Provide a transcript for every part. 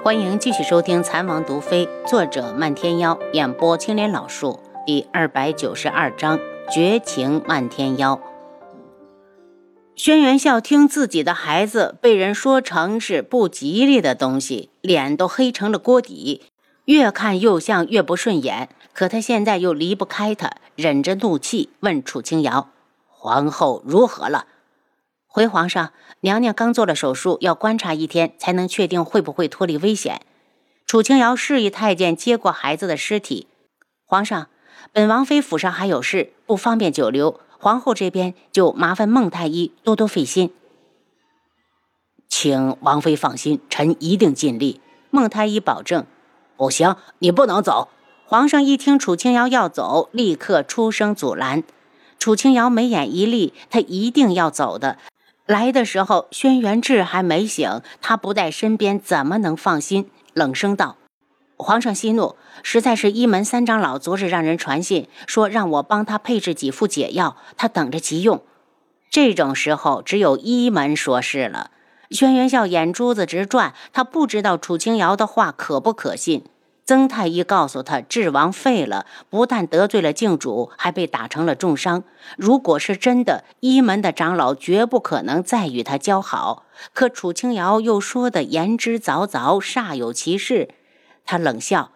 欢迎继续收听《残王毒妃》，作者漫天妖，演播青莲老树，第二百九十二章绝情漫天妖。轩辕笑听自己的孩子被人说成是不吉利的东西，脸都黑成了锅底，越看又像越不顺眼。可他现在又离不开他，忍着怒气问楚清瑶：“皇后如何了？”回皇上，娘娘刚做了手术，要观察一天才能确定会不会脱离危险。楚清瑶示意太监接过孩子的尸体。皇上，本王妃府上还有事，不方便久留。皇后这边就麻烦孟太医多多费心。请王妃放心，臣一定尽力。孟太医保证。不行，你不能走。皇上一听楚清瑶要走，立刻出声阻拦。楚清瑶眉眼一立，他一定要走的。来的时候，轩辕志还没醒，他不在身边，怎么能放心？冷声道：“皇上息怒，实在是一门三长老昨日让人传信，说让我帮他配置几副解药，他等着急用。这种时候，只有一门说事了。”轩辕笑眼珠子直转，他不知道楚清瑶的话可不可信。曾太医告诉他，智王废了，不但得罪了靖主，还被打成了重伤。如果是真的，一门的长老绝不可能再与他交好。可楚清瑶又说的言之凿凿，煞有其事。他冷笑：“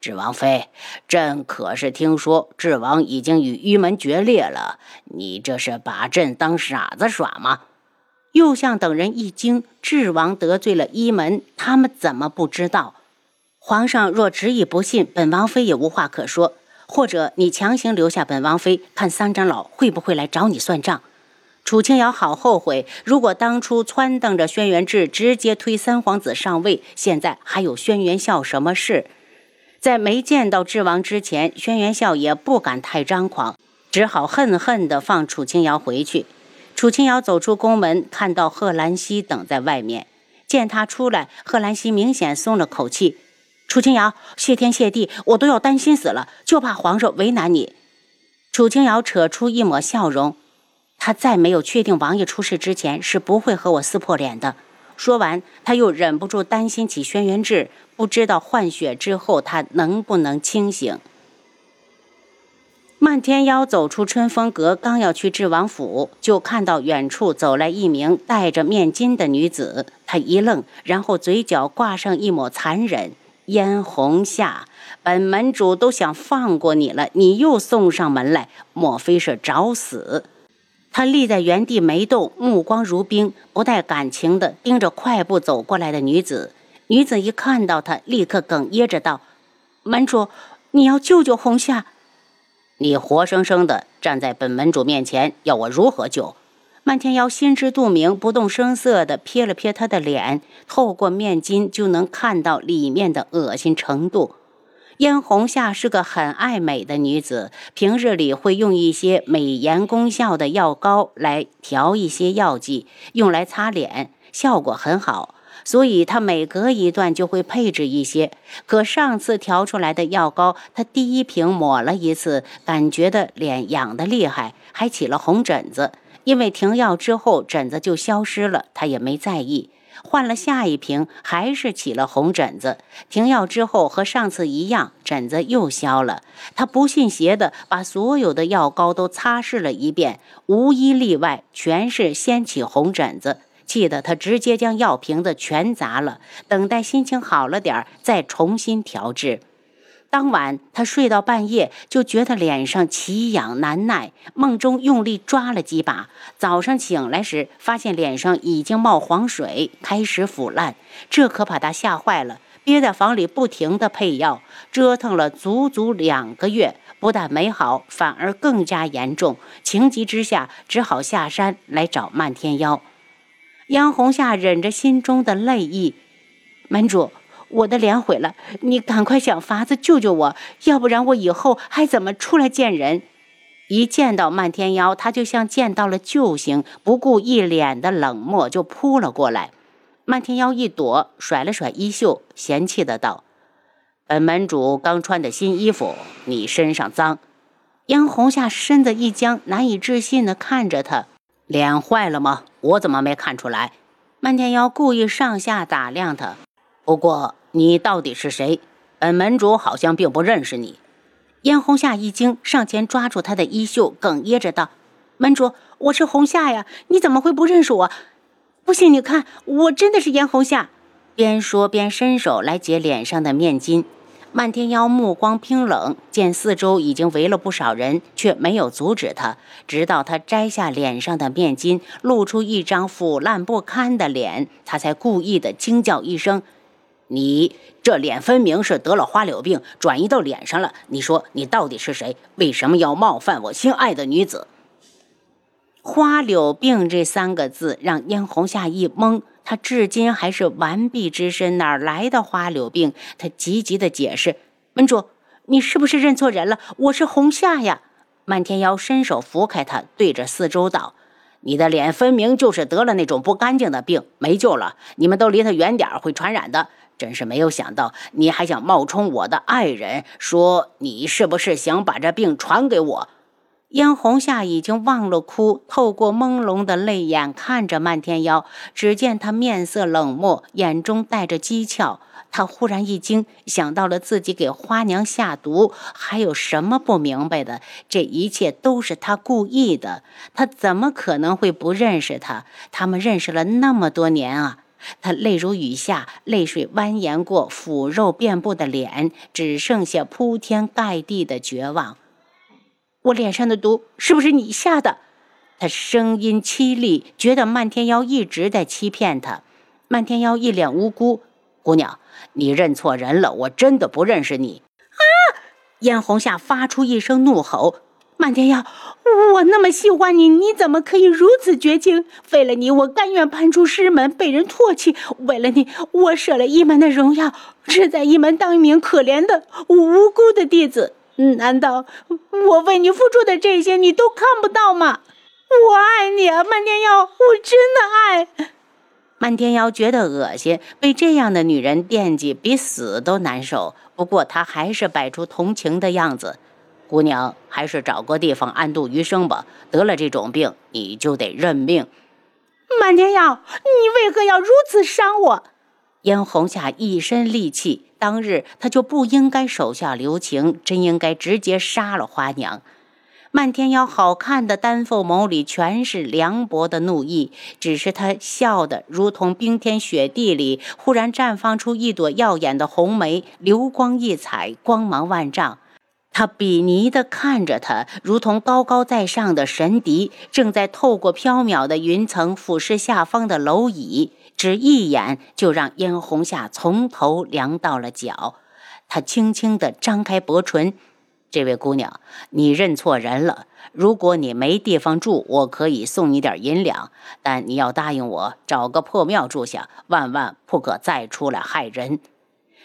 智王妃，朕可是听说智王已经与一门决裂了，你这是把朕当傻子耍吗？”右相等人一惊：智王得罪了一门，他们怎么不知道？皇上若执意不信，本王妃也无话可说。或者你强行留下本王妃，看三长老会不会来找你算账。楚清瑶好后悔，如果当初撺掇着轩辕志直接推三皇子上位，现在还有轩辕笑什么事？在没见到智王之前，轩辕笑也不敢太张狂，只好恨恨地放楚清瑶回去。楚清瑶走出宫门，看到贺兰溪等在外面，见他出来，贺兰溪明显松了口气。楚清瑶，谢天谢地，我都要担心死了，就怕皇上为难你。楚清瑶扯出一抹笑容，他在没有确定王爷出事之前，是不会和我撕破脸的。说完，他又忍不住担心起轩辕志，不知道换血之后他能不能清醒。漫天妖走出春风阁，刚要去智王府，就看到远处走来一名戴着面巾的女子，他一愣，然后嘴角挂上一抹残忍。嫣红夏，本门主都想放过你了，你又送上门来，莫非是找死？他立在原地没动，目光如冰，不带感情的盯着快步走过来的女子。女子一看到他，立刻哽咽着道：“门主，你要救救红夏！你活生生的站在本门主面前，要我如何救？”漫天妖心知肚明，不动声色地瞥了瞥他的脸，透过面巾就能看到里面的恶心程度。嫣红夏是个很爱美的女子，平日里会用一些美颜功效的药膏来调一些药剂，用来擦脸，效果很好。所以他每隔一段就会配置一些。可上次调出来的药膏，他第一瓶抹了一次，感觉的脸痒得厉害，还起了红疹子。因为停药之后疹子就消失了，他也没在意。换了下一瓶，还是起了红疹子。停药之后和上次一样，疹子又消了。他不信邪的把所有的药膏都擦拭了一遍，无一例外，全是先起红疹子。气得他直接将药瓶子全砸了，等待心情好了点再重新调制。当晚，他睡到半夜，就觉得脸上奇痒难耐，梦中用力抓了几把。早上醒来时，发现脸上已经冒黄水，开始腐烂，这可把他吓坏了。憋在房里不停地配药，折腾了足足两个月，不但没好，反而更加严重。情急之下，只好下山来找漫天妖。杨红夏忍着心中的泪意，门主。我的脸毁了，你赶快想法子救救我，要不然我以后还怎么出来见人？一见到漫天妖，他就像见到了救星，不顾一脸的冷漠就扑了过来。漫天妖一躲，甩了甩衣袖，嫌弃的道：“本门主刚穿的新衣服，你身上脏。”杨红夏身子一僵，难以置信的看着他：“脸坏了吗？我怎么没看出来？”漫天妖故意上下打量他。不过你到底是谁？本门主好像并不认识你。燕红夏一惊，上前抓住他的衣袖，哽咽着道：“门主，我是红夏呀，你怎么会不认识我？不信你看，我真的是燕红夏。”边说边伸手来解脸上的面巾。漫天妖目光冰冷，见四周已经围了不少人，却没有阻止他。直到他摘下脸上的面巾，露出一张腐烂不堪的脸，他才故意的惊叫一声：“你这脸分明是得了花柳病，转移到脸上了。你说你到底是谁？为什么要冒犯我心爱的女子？”花柳病这三个字让燕红夏一懵。他至今还是完璧之身，哪来的花柳病？他急急的解释：“门主，你是不是认错人了？我是红夏呀！”漫天妖伸手扶开他，对着四周道：“你的脸分明就是得了那种不干净的病，没救了！你们都离他远点，会传染的！真是没有想到，你还想冒充我的爱人，说你是不是想把这病传给我？”嫣红夏已经忘了哭，透过朦胧的泪眼看着漫天妖。只见他面色冷漠，眼中带着讥诮。他忽然一惊，想到了自己给花娘下毒，还有什么不明白的？这一切都是他故意的。他怎么可能会不认识他？他们认识了那么多年啊！他泪如雨下，泪水蜿蜒过腐肉遍布的脸，只剩下铺天盖地的绝望。我脸上的毒是不是你下的？他声音凄厉，觉得漫天妖一直在欺骗他。漫天妖一脸无辜：“姑娘，你认错人了，我真的不认识你。”啊！嫣红夏发出一声怒吼：“漫天妖，我那么喜欢你，你怎么可以如此绝情？为了你，我甘愿攀出师门，被人唾弃；为了你，我舍了一门的荣耀，只在一门当一名可怜的无辜的弟子。”难道我为你付出的这些你都看不到吗？我爱你啊，漫天妖，我真的爱。漫天妖觉得恶心，被这样的女人惦记比死都难受。不过他还是摆出同情的样子。姑娘，还是找个地方安度余生吧。得了这种病，你就得认命。漫天妖，你为何要如此伤我？嫣红夏一身戾气。当日他就不应该手下留情，真应该直接杀了花娘。漫天妖好看的丹凤眸里全是凉薄的怒意，只是他笑得如同冰天雪地里忽然绽放出一朵耀眼的红梅，流光溢彩，光芒万丈。他鄙夷地看着他，如同高高在上的神敌，正在透过缥缈的云层俯视下方的蝼蚁。只一眼就让嫣红夏从头凉到了脚，他轻轻地张开薄唇：“这位姑娘，你认错人了。如果你没地方住，我可以送你点银两，但你要答应我，找个破庙住下，万万不可再出来害人。”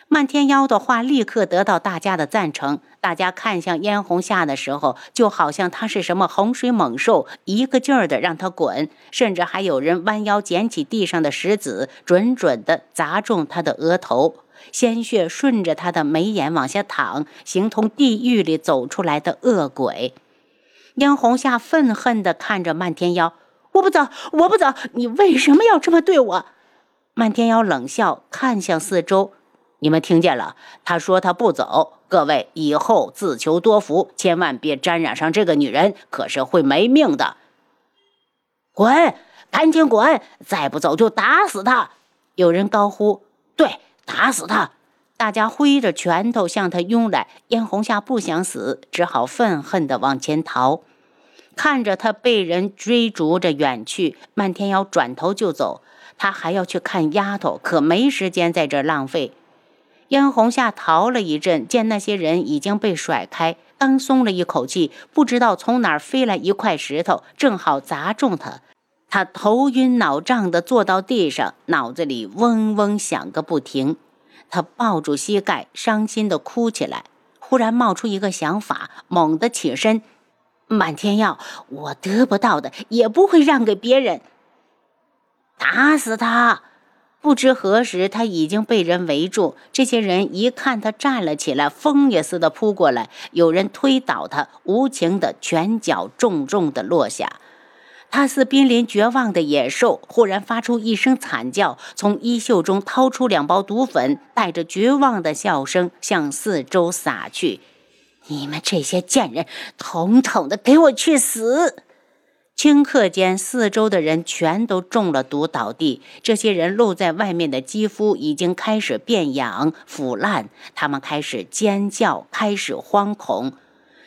漫天妖的话立刻得到大家的赞成。大家看向嫣红夏的时候，就好像他是什么洪水猛兽，一个劲儿的让他滚。甚至还有人弯腰捡起地上的石子，准准的砸中他的额头，鲜血顺着他的眉眼往下淌，形同地狱里走出来的恶鬼。嫣红夏愤恨地看着漫天妖：“我不走，我不走！你为什么要这么对我？”漫天妖冷笑，看向四周。你们听见了？他说他不走。各位以后自求多福，千万别沾染上这个女人，可是会没命的。滚！赶紧滚！再不走就打死他！有人高呼：“对，打死他！”大家挥着拳头向他拥来。嫣红夏不想死，只好愤恨地往前逃。看着他被人追逐着远去，漫天瑶转头就走。他还要去看丫头，可没时间在这浪费。嫣红夏逃了一阵，见那些人已经被甩开，刚松了一口气，不知道从哪儿飞来一块石头，正好砸中他。他头晕脑胀地坐到地上，脑子里嗡嗡响个不停。他抱住膝盖，伤心地哭起来。忽然冒出一个想法，猛地起身：“满天耀，我得不到的也不会让给别人。打死他！”不知何时，他已经被人围住。这些人一看他站了起来，风也似的扑过来。有人推倒他，无情的拳脚重重的落下。他似濒临绝望的野兽，忽然发出一声惨叫，从衣袖中掏出两包毒粉，带着绝望的笑声向四周撒去：“你们这些贱人，统统的给我去死！”顷刻间，四周的人全都中了毒倒地。这些人露在外面的肌肤已经开始变痒腐烂，他们开始尖叫，开始惶恐。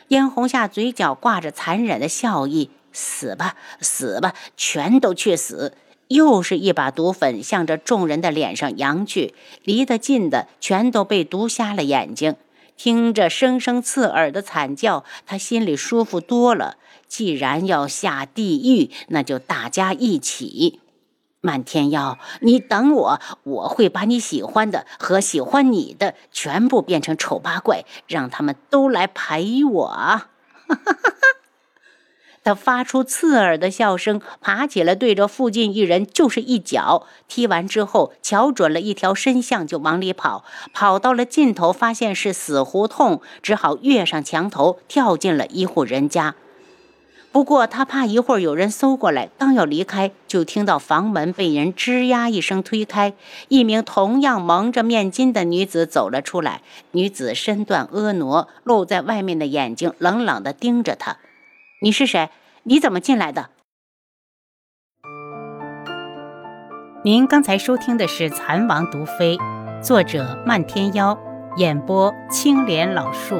嫣红夏嘴角挂着残忍的笑意：“死吧，死吧，全都去死！”又是一把毒粉向着众人的脸上扬去，离得近的全都被毒瞎了眼睛。听着声声刺耳的惨叫，他心里舒服多了。既然要下地狱，那就大家一起。漫天妖，你等我，我会把你喜欢的和喜欢你的全部变成丑八怪，让他们都来陪我。哈哈哈哈！他发出刺耳的笑声，爬起来，对着附近一人就是一脚。踢完之后，瞧准了一条深巷就往里跑。跑到了尽头，发现是死胡同，只好跃上墙头，跳进了一户人家。不过他怕一会儿有人搜过来，刚要离开，就听到房门被人吱呀一声推开，一名同样蒙着面巾的女子走了出来。女子身段婀娜，露在外面的眼睛冷冷地盯着他。你是谁？你怎么进来的？您刚才收听的是《蚕王毒妃》，作者漫天妖，演播青莲老树。